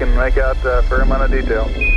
can make out uh, a fair amount of detail.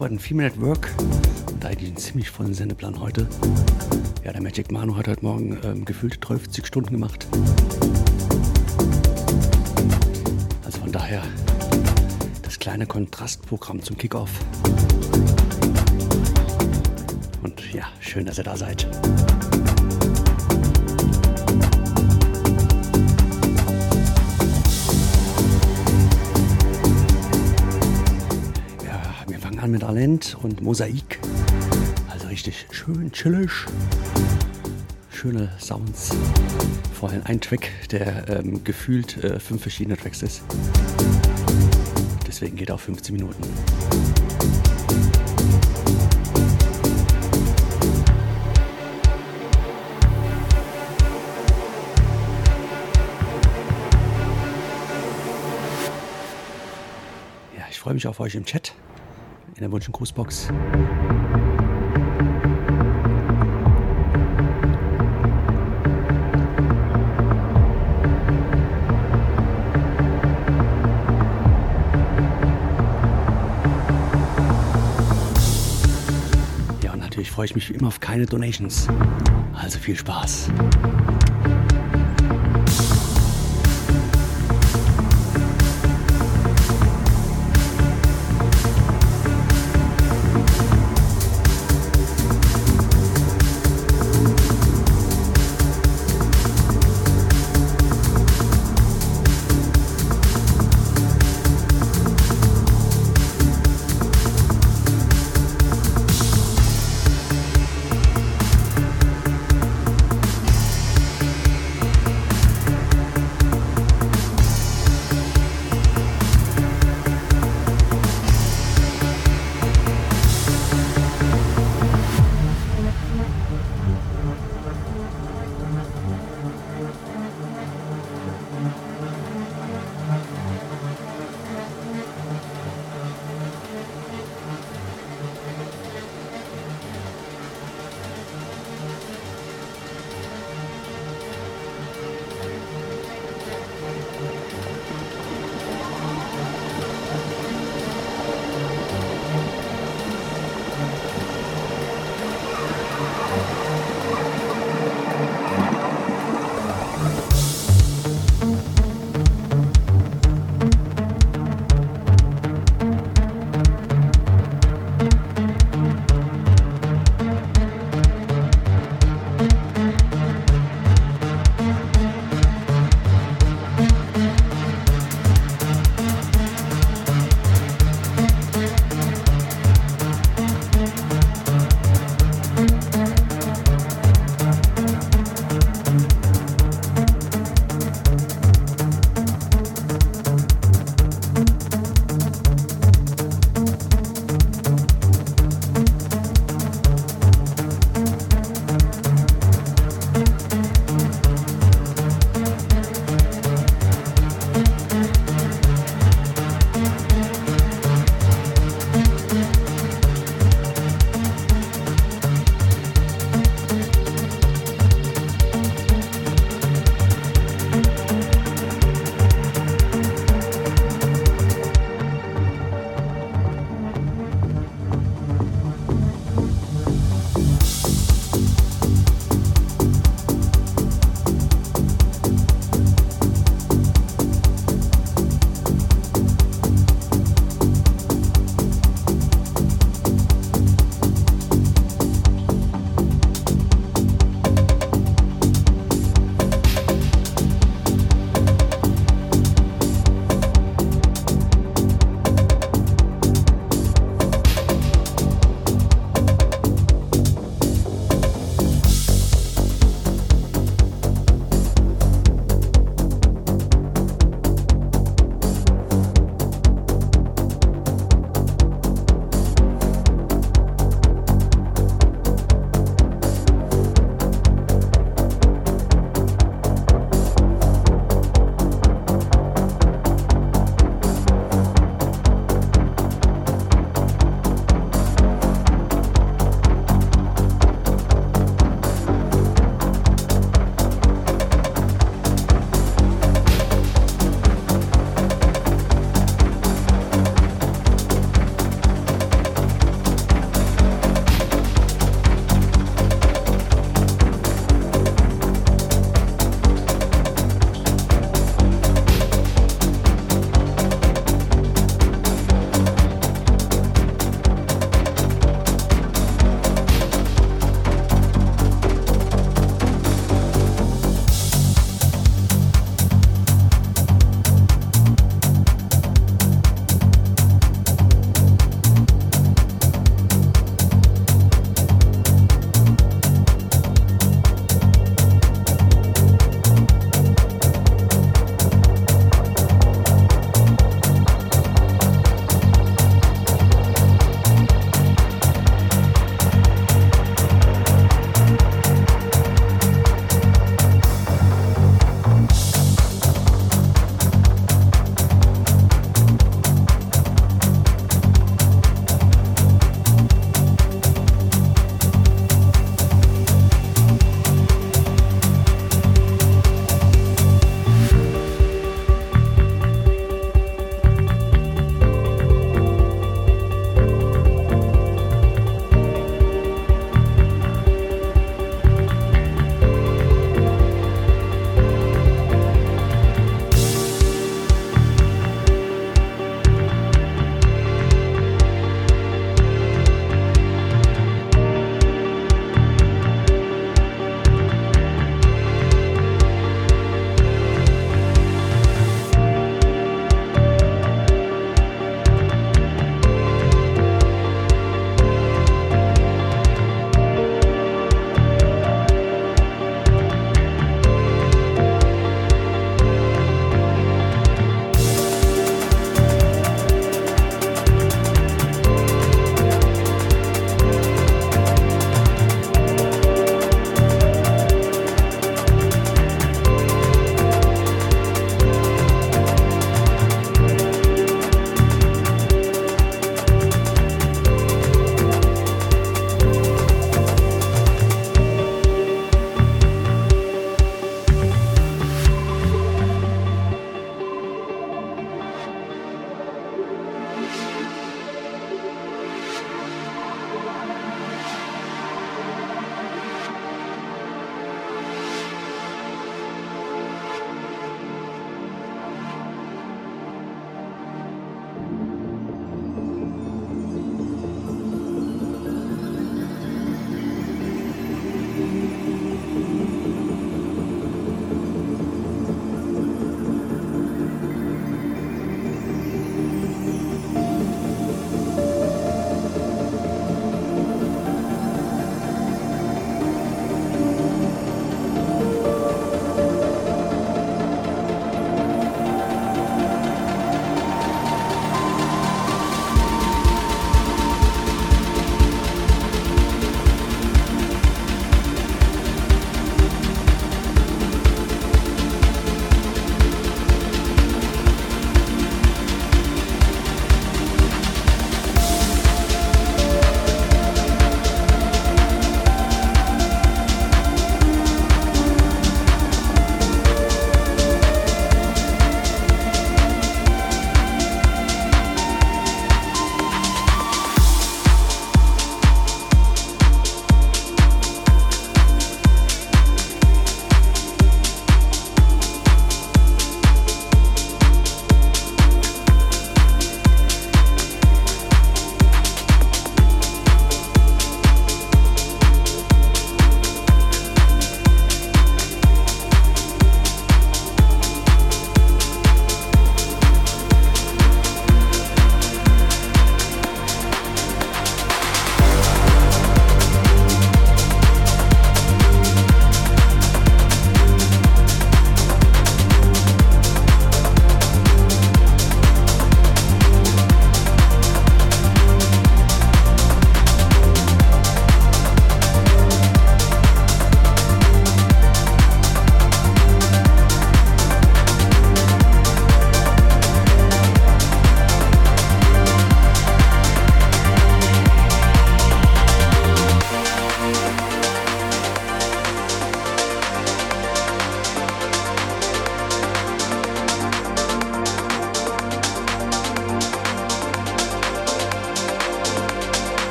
Dance nach der bezaubernden Female at Work und eigentlich einen ziemlich vollen Sendeplan heute. Ja, der Magic Manu hat heute Morgen ähm, gefühlt 50 Stunden gemacht. Also von daher das kleine Kontrastprogramm zum Kickoff. Und ja, schön, dass ihr da seid. Alent und Mosaik. Also richtig schön chillig. Schöne Sounds. Vor allem ein Track, der ähm, gefühlt äh, fünf verschiedene Tracks ist. Deswegen geht auf 15 Minuten. Ja, ich freue mich auf euch im Chat in der Wunsch- und Grußbox. Ja, und natürlich freue ich mich wie immer auf keine Donations. Also viel Spaß.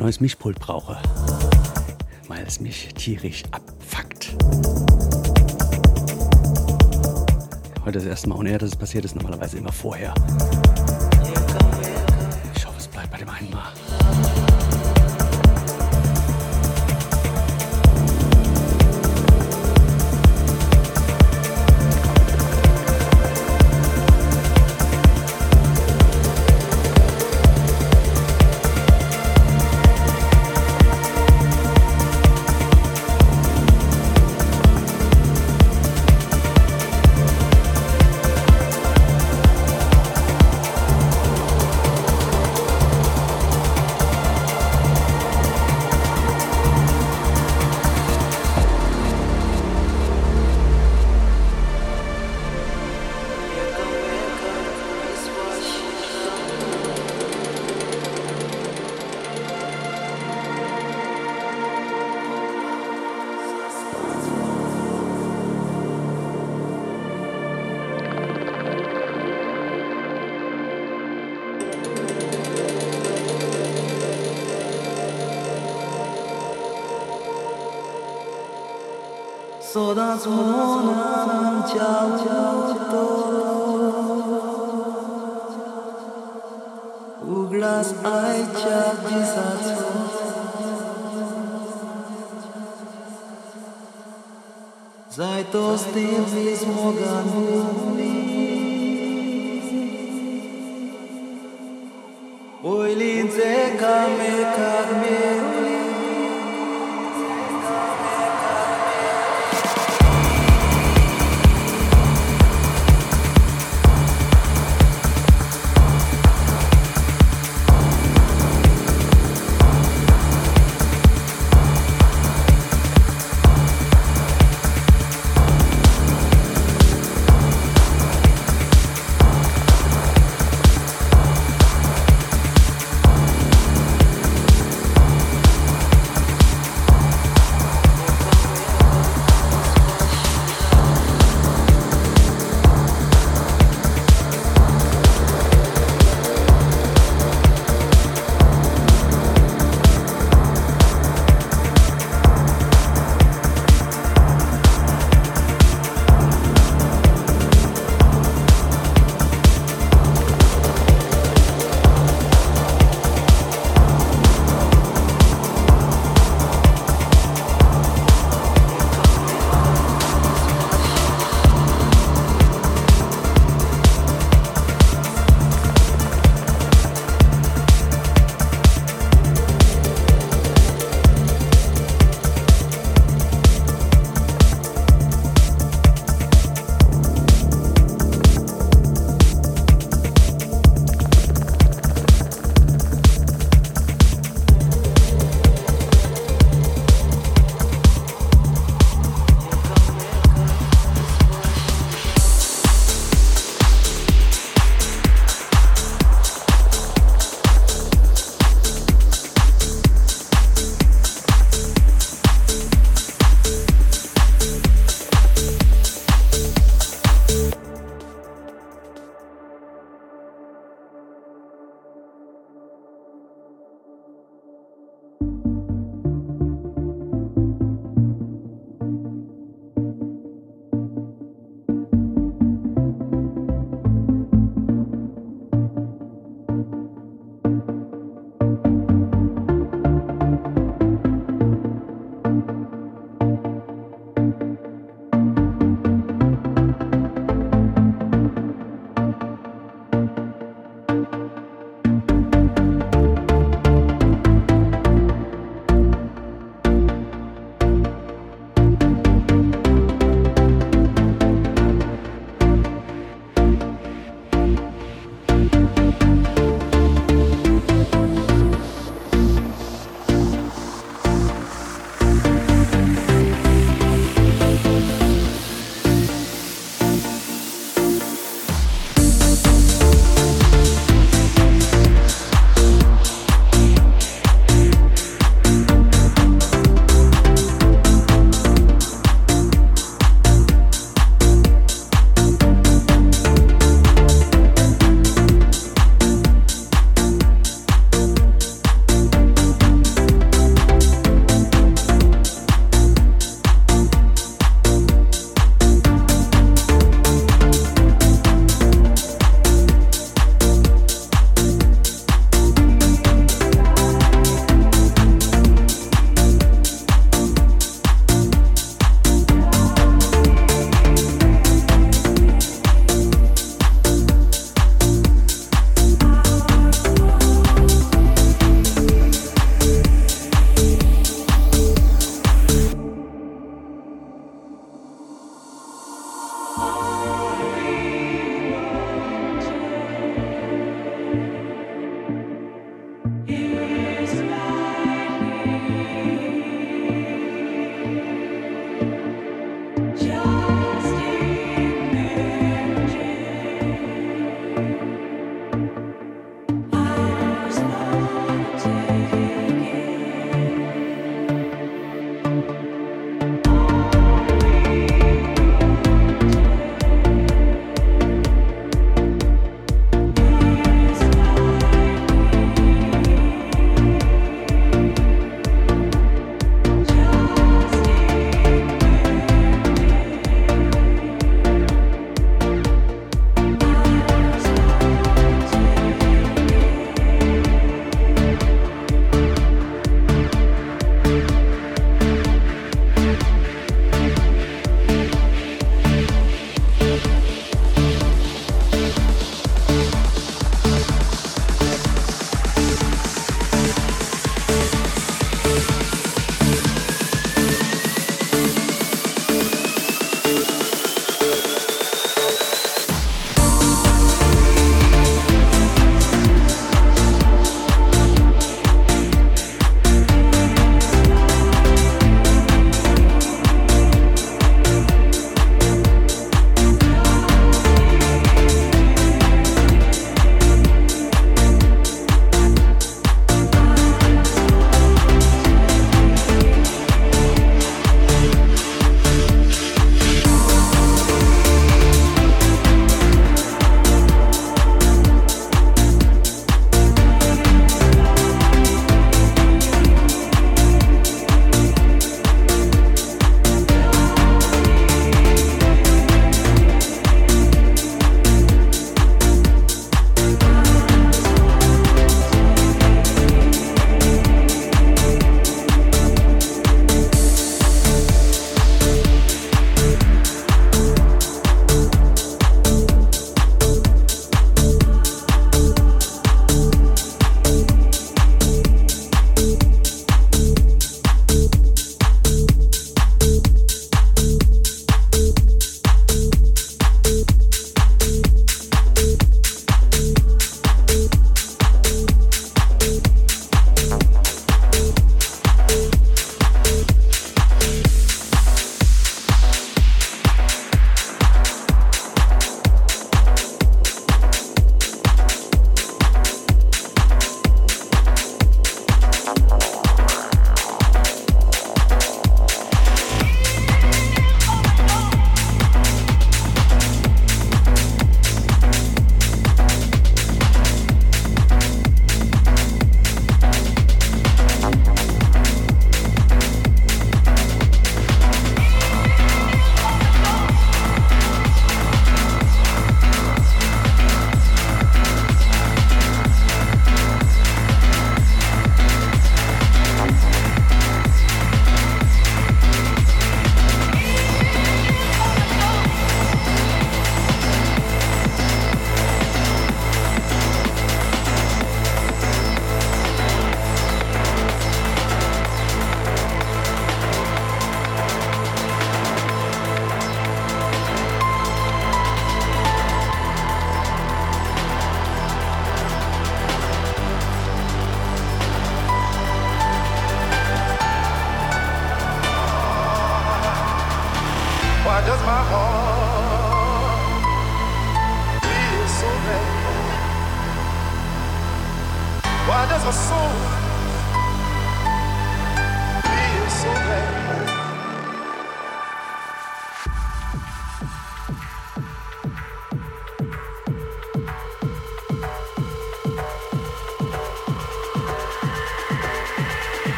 Ein neues Mischpult brauche, weil es mich tierisch abfuckt. Heute ist das erste Mal on air, dass es passiert ist, normalerweise immer vorher. God's word.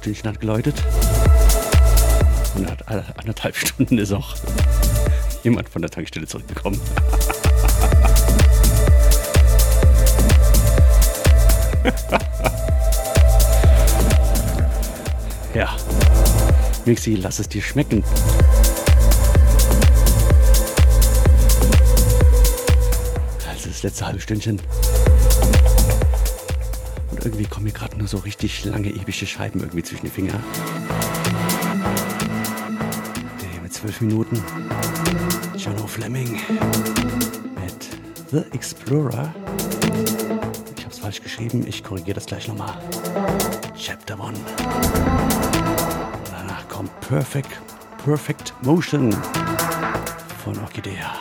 Stündchen hat geläutet. Und nach anderthalb Stunden ist auch jemand von der Tankstelle zurückgekommen. ja. Mixi, lass es dir schmecken. Also das letzte halbe Stündchen. Kommen mir gerade nur so richtig lange, epische Scheiben irgendwie zwischen die Finger. Nee, mit zwölf Minuten. John O. Fleming mit The Explorer. Ich habe es falsch geschrieben, ich korrigiere das gleich nochmal. Chapter 1. Danach kommt Perfect, Perfect Motion von Orchidea.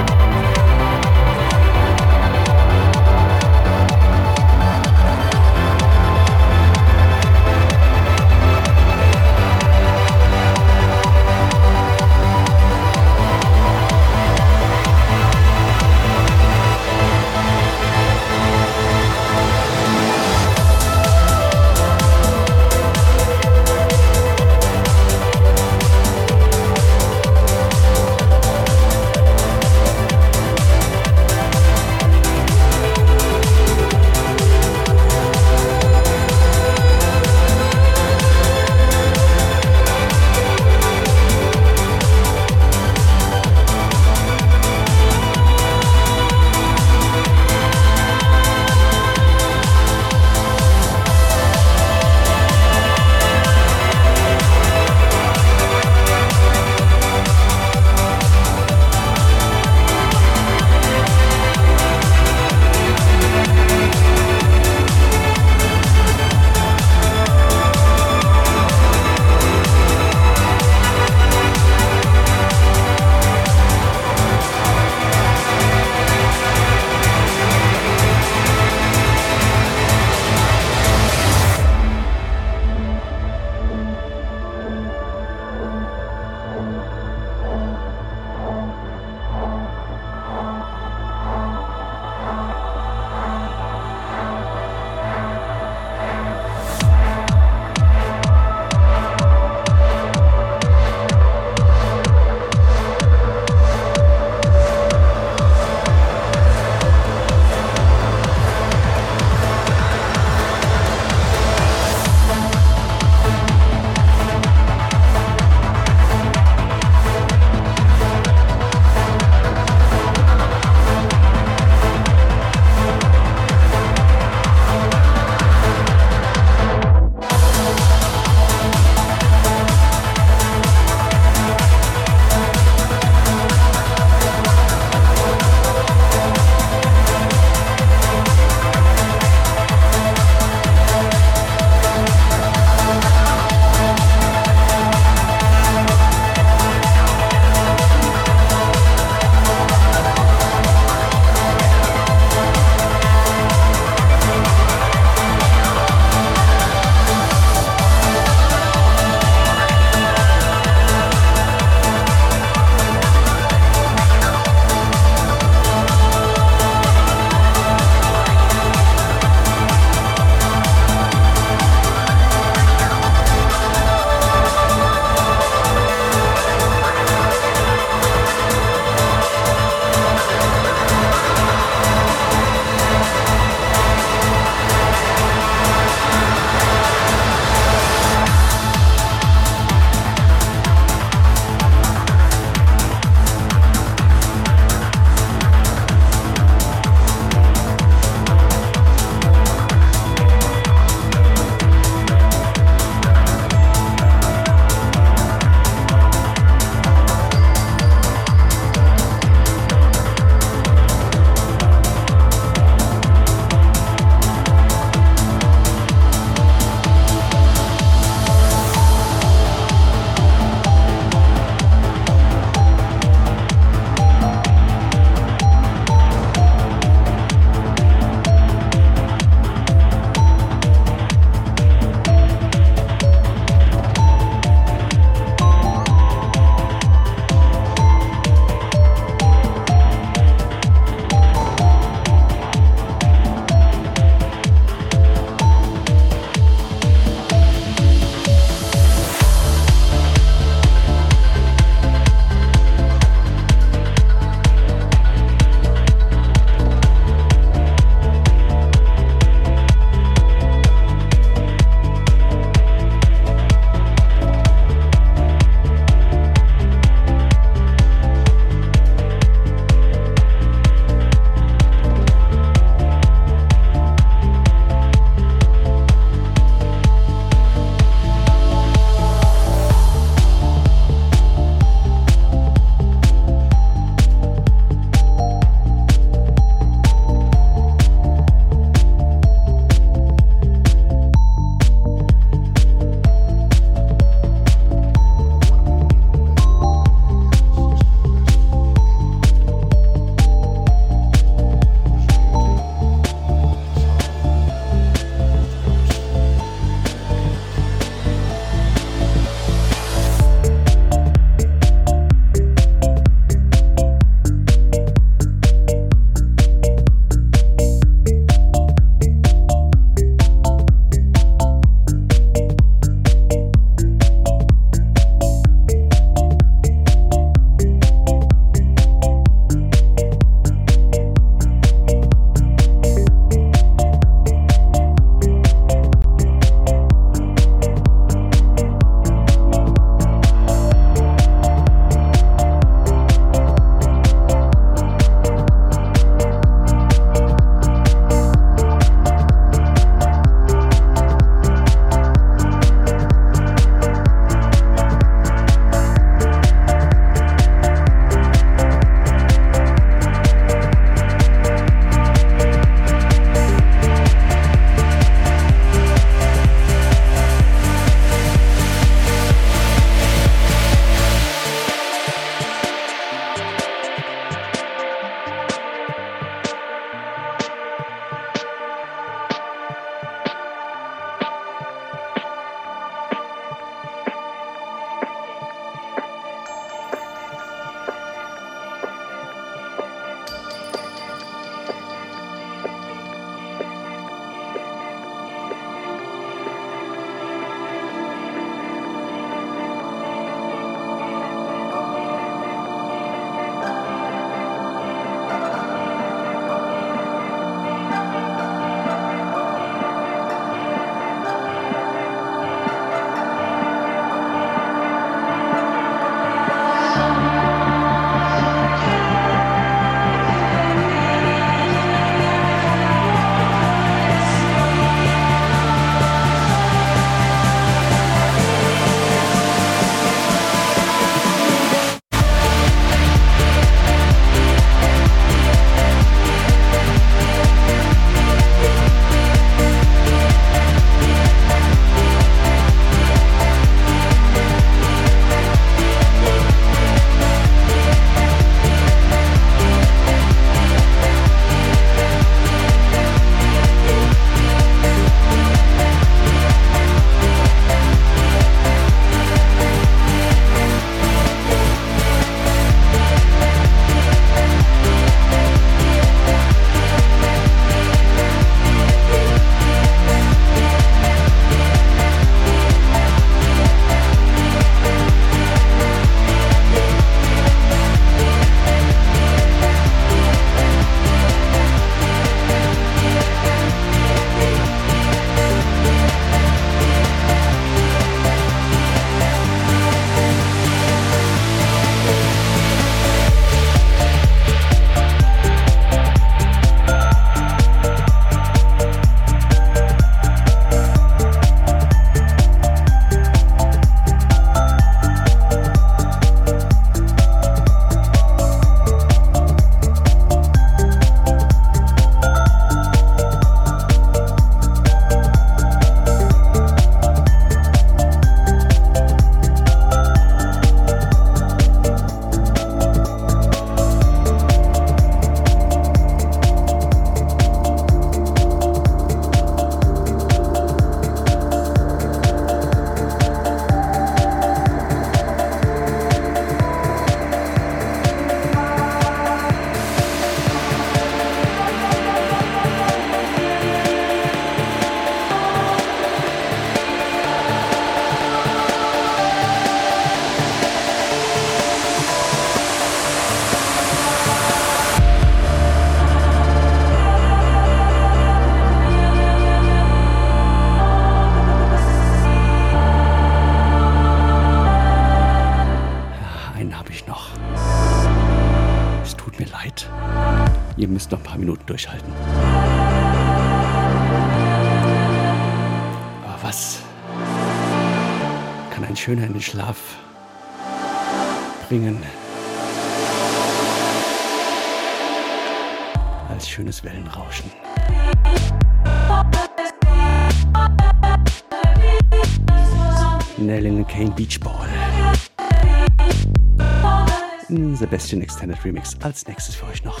Sebastian Extended Remix als nächstes für euch noch.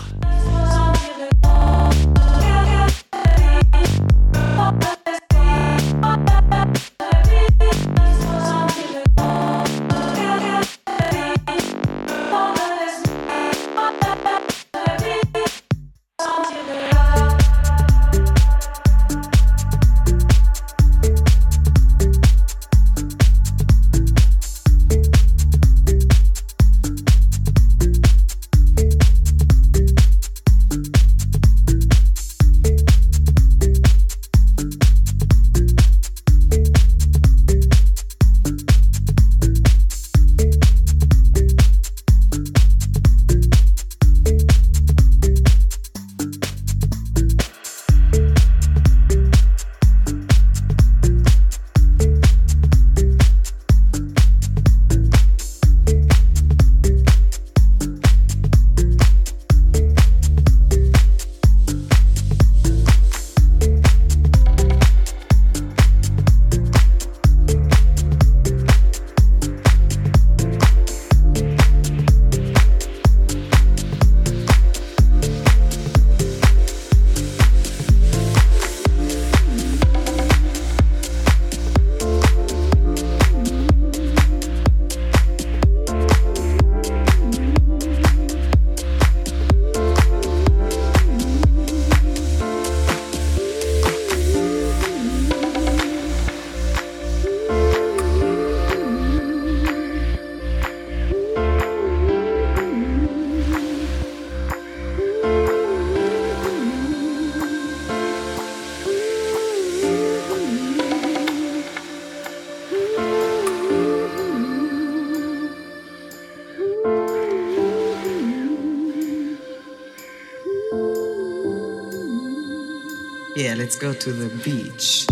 Go to the beach.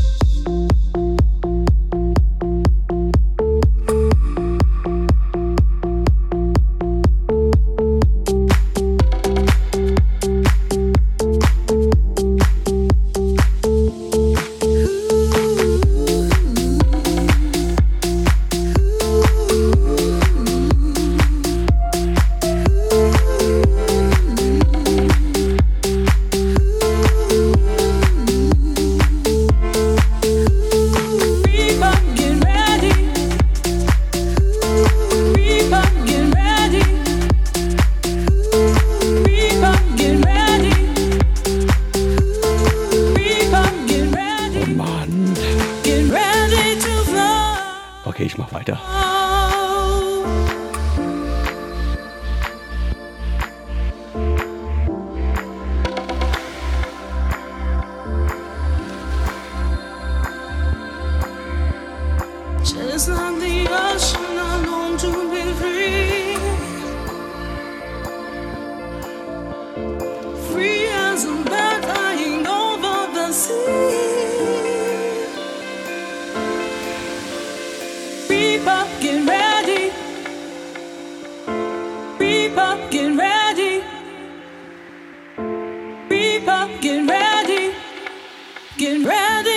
Getting ready.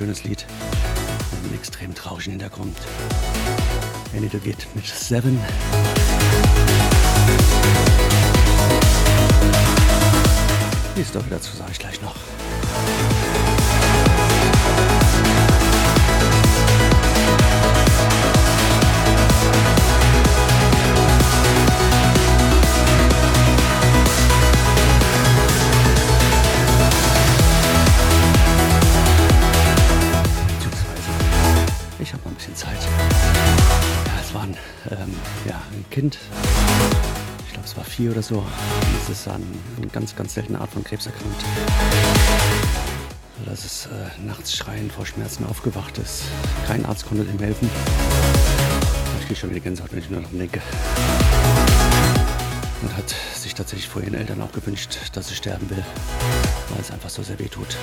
Wunderschönes Lied. Mit einem extrem traurigen Hintergrund. Annie geht mit Seven. Wie es doch dazu sage ich gleich noch. Oder so. Es ist an eine ganz, ganz seltene Art von Krebs erkrankt. Dass es äh, nachts schreiend vor Schmerzen aufgewacht ist. Kein Arzt konnte ihm helfen. Ich kriege schon wieder Gänsehaut, wenn ich nur daran denke. Und hat sich tatsächlich vor ihren Eltern auch gewünscht, dass sie sterben will, weil es einfach so sehr weh tut.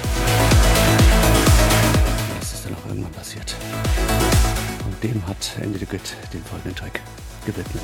Das ist dann auch irgendwann passiert. Und dem hat Andy the Good den folgenden Track gewidmet.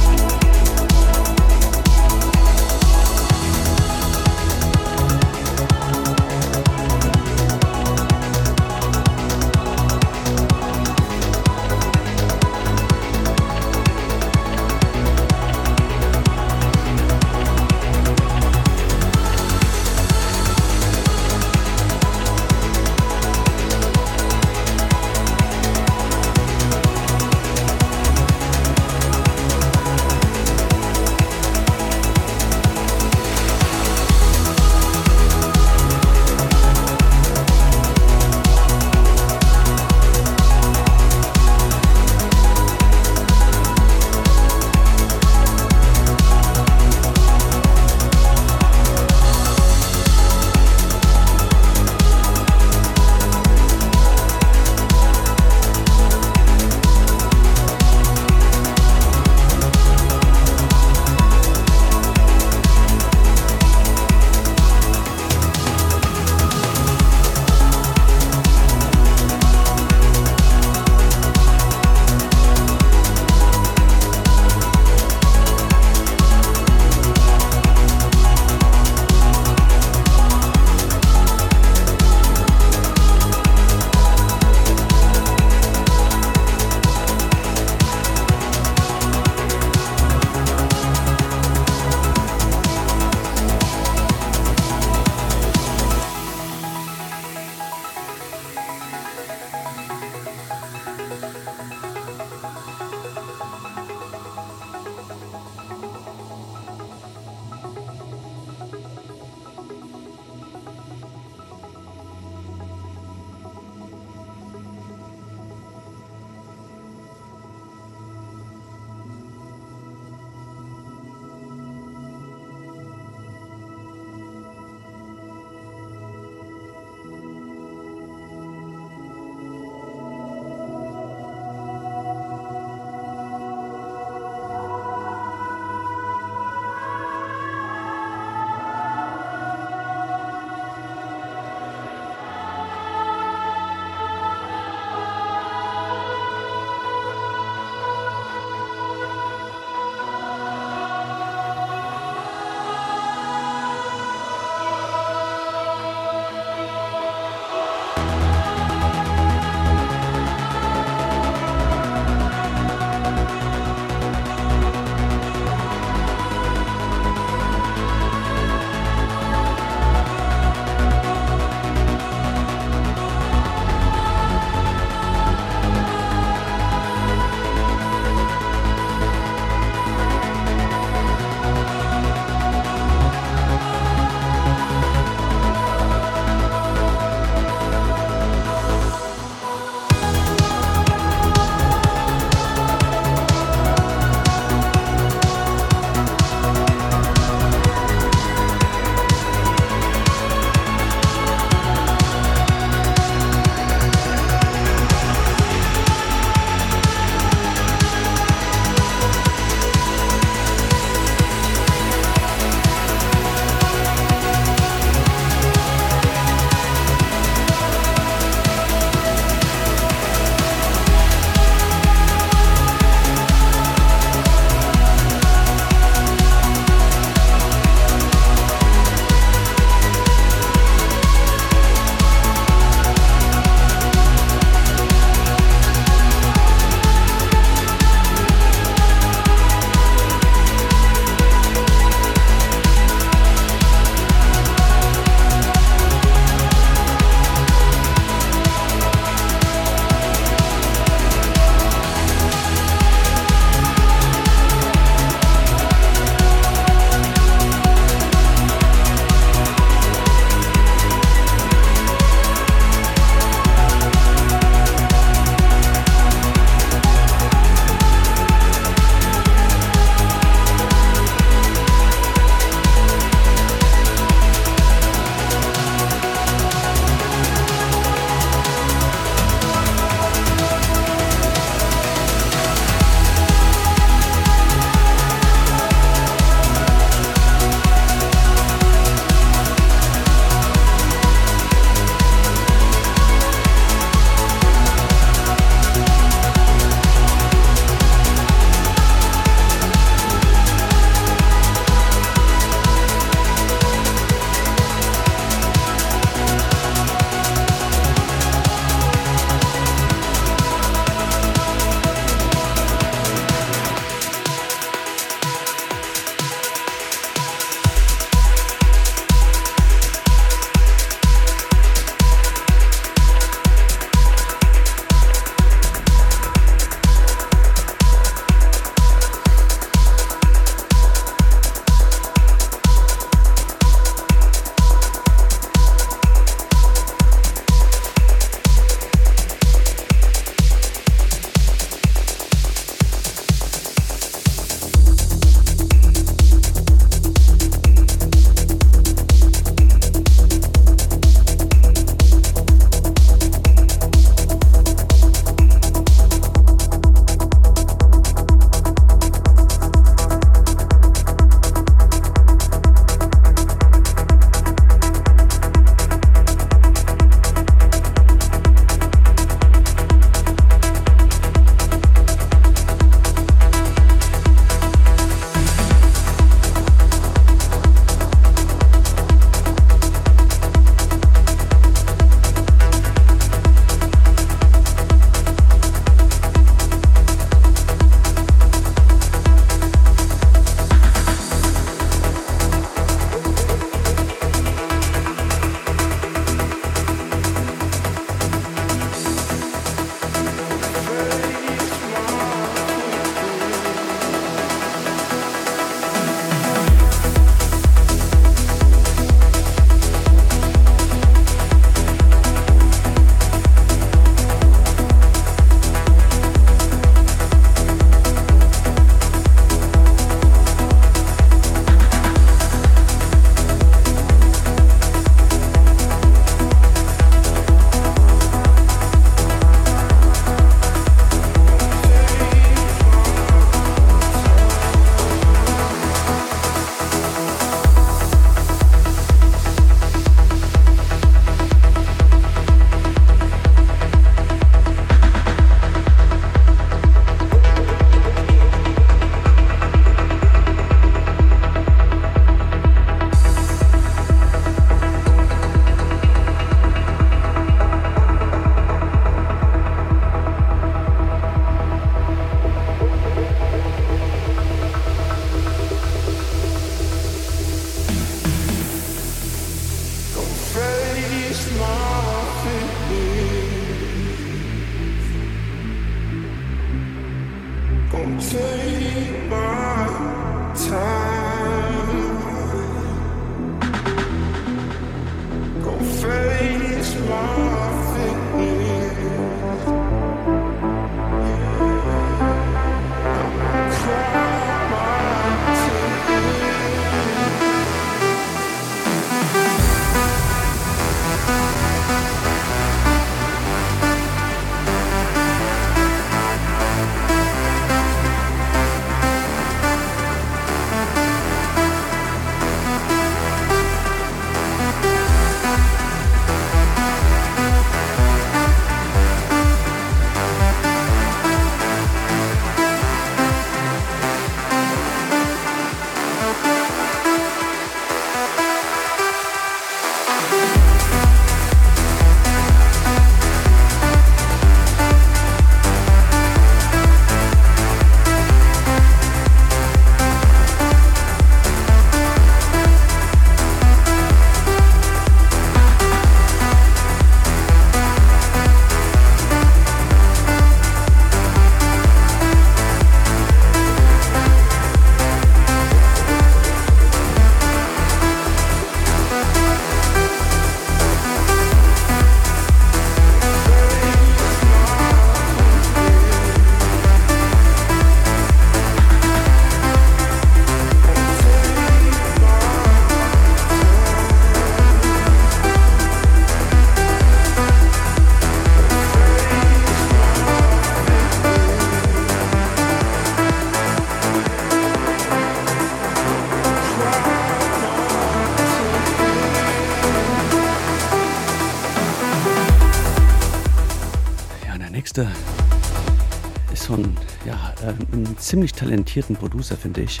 ziemlich talentierten Producer, finde ich.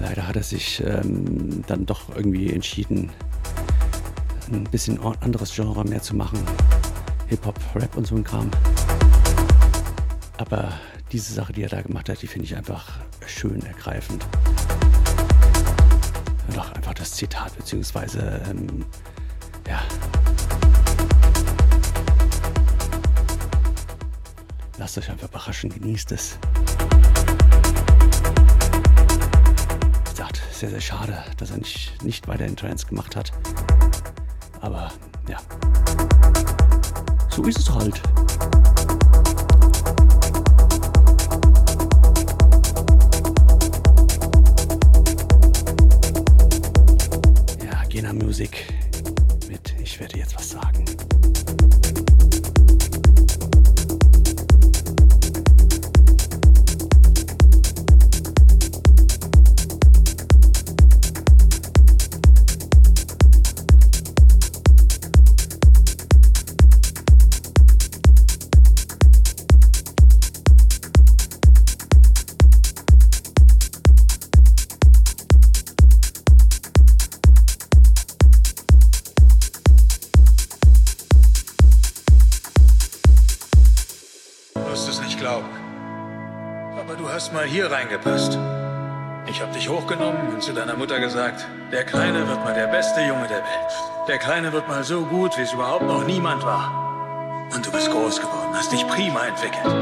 Leider hat er sich ähm, dann doch irgendwie entschieden, ein bisschen anderes Genre mehr zu machen. Hip-Hop, Rap und so ein Kram. Aber diese Sache, die er da gemacht hat, die finde ich einfach schön ergreifend. Doch einfach das Zitat, beziehungsweise, ähm, ja. Lasst euch einfach überraschen, genießt es. Sehr, sehr schade, dass er nicht, nicht weiter in Trance gemacht hat. Aber ja, so ist es halt. Ja, Gena Music reingepasst. Ich habe dich hochgenommen und zu deiner Mutter gesagt, der Kleine wird mal der beste Junge der Welt. Der Kleine wird mal so gut, wie es überhaupt noch niemand war. Und du bist groß geworden, hast dich prima entwickelt.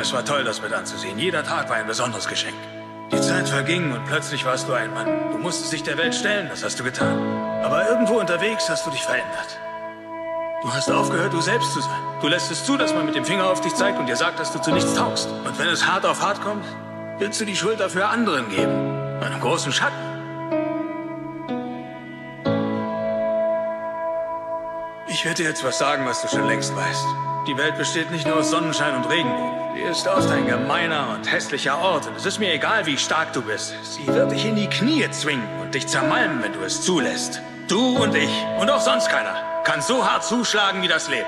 Es war toll, das mit anzusehen. Jeder Tag war ein besonderes Geschenk. Die Zeit verging und plötzlich warst du ein Mann. Du musstest dich der Welt stellen, das hast du getan. Aber irgendwo unterwegs hast du dich verändert. Du hast aufgehört, du selbst zu sein. Du lässt es zu, dass man mit dem Finger auf dich zeigt und dir sagt, dass du zu nichts taugst. Und wenn es hart auf hart kommt, willst du die Schuld dafür anderen geben. Einem großen Schatten. Ich werde dir jetzt was sagen, was du schon längst weißt. Die Welt besteht nicht nur aus Sonnenschein und Regenbogen. Sie ist oft ein gemeiner und hässlicher Ort. Und es ist mir egal, wie stark du bist. Sie wird dich in die Knie zwingen und dich zermalmen, wenn du es zulässt. Du und ich und auch sonst keiner kann so hart zuschlagen wie das Leben.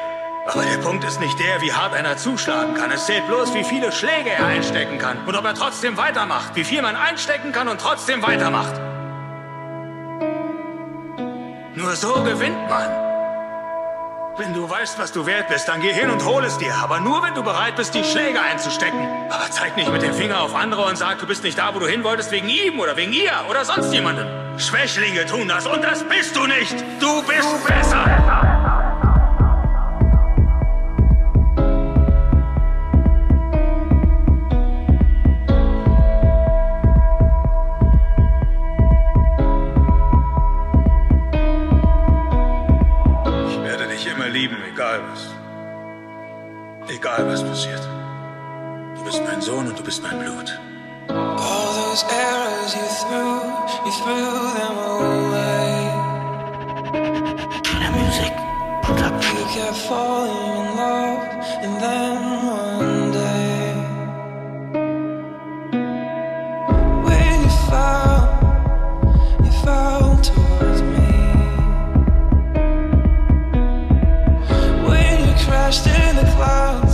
Aber der Punkt ist nicht der, wie hart einer zuschlagen kann. Es zählt bloß, wie viele Schläge er einstecken kann. Und ob er trotzdem weitermacht. Wie viel man einstecken kann und trotzdem weitermacht. Nur so gewinnt man. Wenn du weißt, was du wert bist, dann geh hin und hol es dir. Aber nur, wenn du bereit bist, die Schläge einzustecken. Aber zeig nicht mit dem Finger auf andere und sag, du bist nicht da, wo du hin wolltest, wegen ihm oder wegen ihr oder sonst jemandem. Schwächlinge tun das und das bist du nicht. Du bist besser. Egal was passiert. Du bist mein Sohn und du bist mein Blut. All those arrows you threw, you threw them away. The music, put. You kept falling in love, and then one day, when you fell, you fell towards me. When you crashed in the clouds.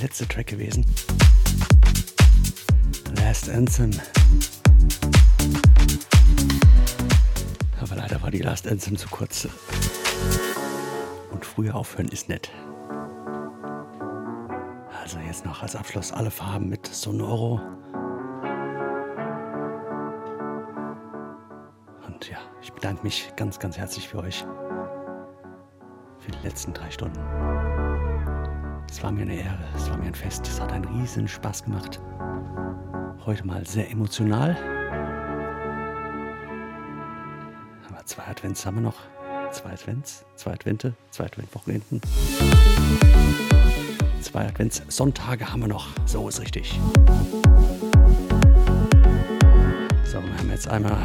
Letzte Track gewesen. Last Anthem. Aber leider war die Last Anthem zu kurz. Und früher aufhören ist nett. Also jetzt noch als Abschluss alle Farben mit Sonoro. Und ja, ich bedanke mich ganz, ganz herzlich für euch. Für die letzten drei Stunden. Es war mir eine Ehre, es war mir ein Fest, es hat einen riesen Spaß gemacht. Heute mal sehr emotional. Aber zwei Advents haben wir noch. Zwei Advents, zwei Advente, zwei Adventwochenenden. Zwei Adventssonntage haben wir noch. So ist richtig. So, wir haben jetzt einmal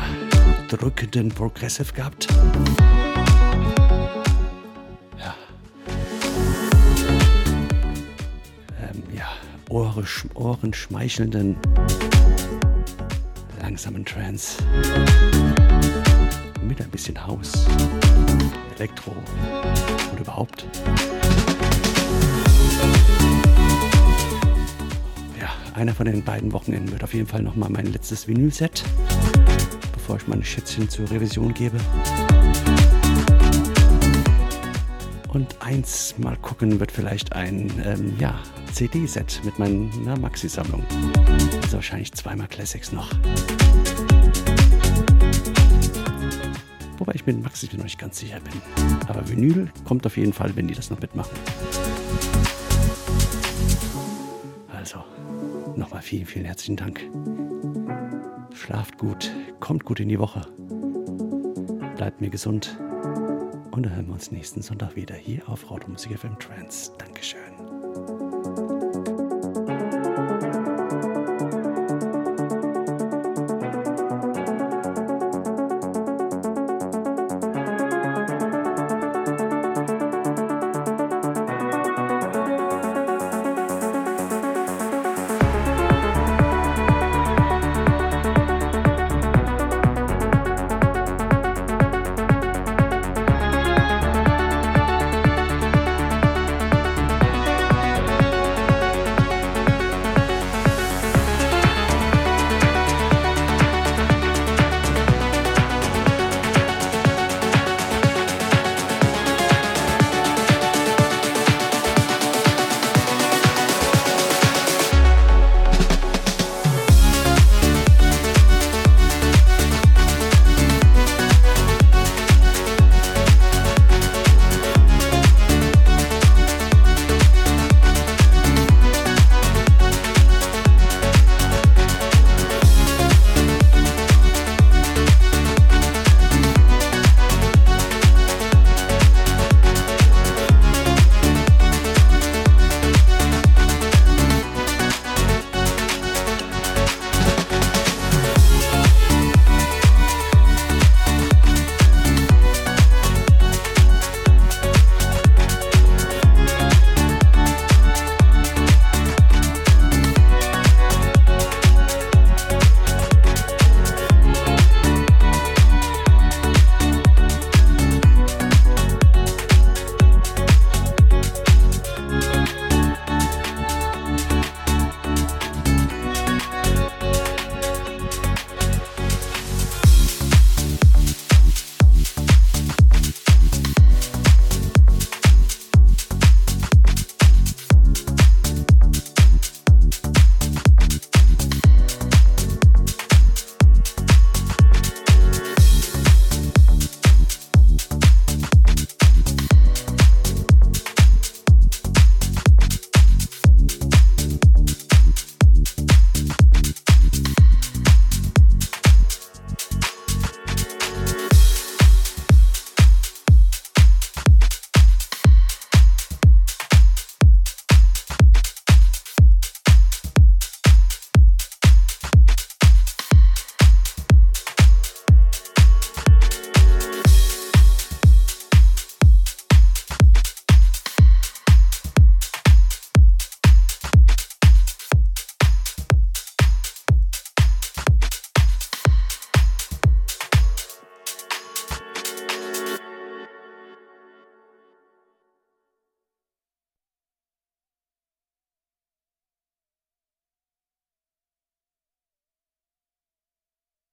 drückenden Progressive gehabt. Ohren, Ohren schmeichelnden, langsamen Trance. Mit ein bisschen Haus, Elektro und überhaupt. Ja, einer von den beiden Wochenenden wird auf jeden Fall nochmal mein letztes Vinyl-Set, bevor ich meine Schätzchen zur Revision gebe. Und eins mal gucken wird vielleicht ein ähm, ja, CD-Set mit meiner Maxi-Sammlung. Also wahrscheinlich zweimal Classics noch. Wobei ich mit Maxi noch nicht ganz sicher bin. Aber Vinyl kommt auf jeden Fall, wenn die das noch mitmachen. Also, nochmal vielen, vielen herzlichen Dank. Schlaft gut, kommt gut in die Woche. Bleibt mir gesund. Und dann hören wir uns nächsten Sonntag wieder hier auf Rautemusik FM Trans. Dankeschön.